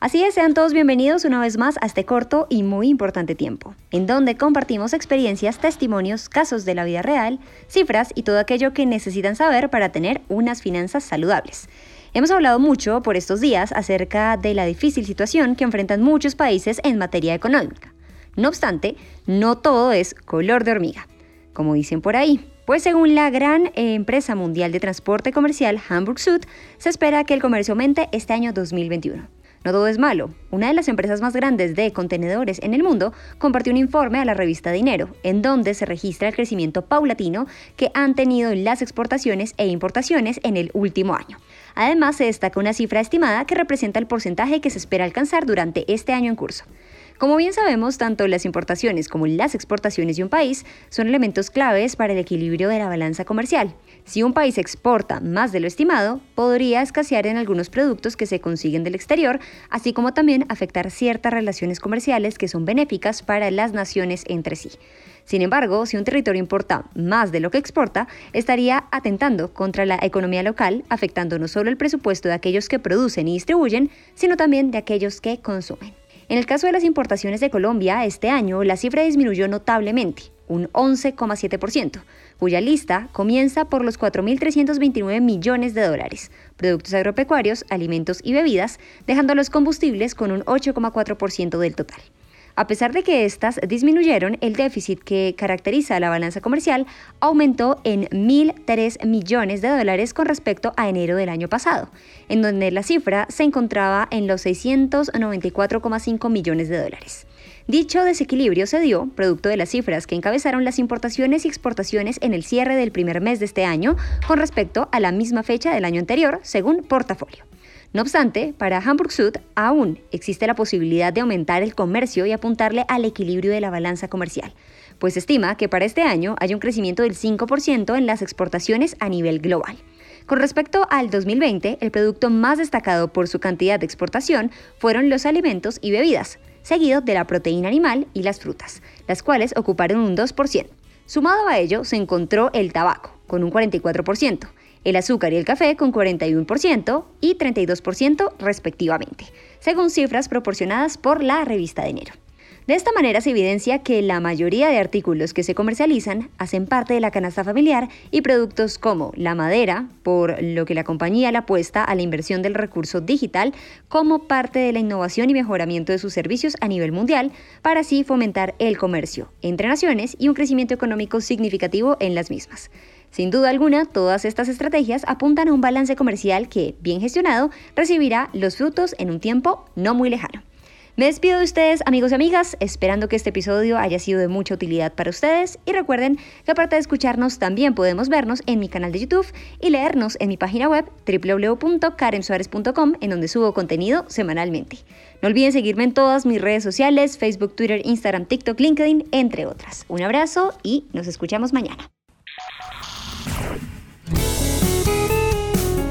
Así es, sean todos bienvenidos una vez más a este corto y muy importante tiempo, en donde compartimos experiencias, testimonios, casos de la vida real, cifras y todo aquello que necesitan saber para tener unas finanzas saludables. Hemos hablado mucho por estos días acerca de la difícil situación que enfrentan muchos países en materia económica. No obstante, no todo es color de hormiga, como dicen por ahí. Pues según la gran empresa mundial de transporte comercial Hamburg Süd, se espera que el comercio aumente este año 2021. No todo es malo. Una de las empresas más grandes de contenedores en el mundo compartió un informe a la revista Dinero, en donde se registra el crecimiento paulatino que han tenido las exportaciones e importaciones en el último año. Además, se destaca una cifra estimada que representa el porcentaje que se espera alcanzar durante este año en curso. Como bien sabemos, tanto las importaciones como las exportaciones de un país son elementos claves para el equilibrio de la balanza comercial. Si un país exporta más de lo estimado, podría escasear en algunos productos que se consiguen del exterior, así como también afectar ciertas relaciones comerciales que son benéficas para las naciones entre sí. Sin embargo, si un territorio importa más de lo que exporta, estaría atentando contra la economía local, afectando no solo el presupuesto de aquellos que producen y distribuyen, sino también de aquellos que consumen. En el caso de las importaciones de Colombia, este año la cifra disminuyó notablemente, un 11,7%, cuya lista comienza por los 4.329 millones de dólares, productos agropecuarios, alimentos y bebidas, dejando los combustibles con un 8,4% del total. A pesar de que estas disminuyeron, el déficit que caracteriza la balanza comercial aumentó en 1.003 millones de dólares con respecto a enero del año pasado, en donde la cifra se encontraba en los 694,5 millones de dólares. Dicho desequilibrio se dio producto de las cifras que encabezaron las importaciones y exportaciones en el cierre del primer mes de este año con respecto a la misma fecha del año anterior, según portafolio. No obstante, para Hamburg Süd aún existe la posibilidad de aumentar el comercio y apuntarle al equilibrio de la balanza comercial, pues estima que para este año hay un crecimiento del 5% en las exportaciones a nivel global. Con respecto al 2020, el producto más destacado por su cantidad de exportación fueron los alimentos y bebidas, seguido de la proteína animal y las frutas, las cuales ocuparon un 2%. Sumado a ello se encontró el tabaco, con un 44%, el azúcar y el café con 41% y 32% respectivamente, según cifras proporcionadas por la revista de enero. De esta manera se evidencia que la mayoría de artículos que se comercializan hacen parte de la canasta familiar y productos como la madera, por lo que la compañía la apuesta a la inversión del recurso digital como parte de la innovación y mejoramiento de sus servicios a nivel mundial, para así fomentar el comercio entre naciones y un crecimiento económico significativo en las mismas. Sin duda alguna, todas estas estrategias apuntan a un balance comercial que, bien gestionado, recibirá los frutos en un tiempo no muy lejano. Me despido de ustedes, amigos y amigas, esperando que este episodio haya sido de mucha utilidad para ustedes y recuerden que aparte de escucharnos también podemos vernos en mi canal de YouTube y leernos en mi página web www.karensuarez.com en donde subo contenido semanalmente. No olviden seguirme en todas mis redes sociales, Facebook, Twitter, Instagram, TikTok, LinkedIn, entre otras. Un abrazo y nos escuchamos mañana.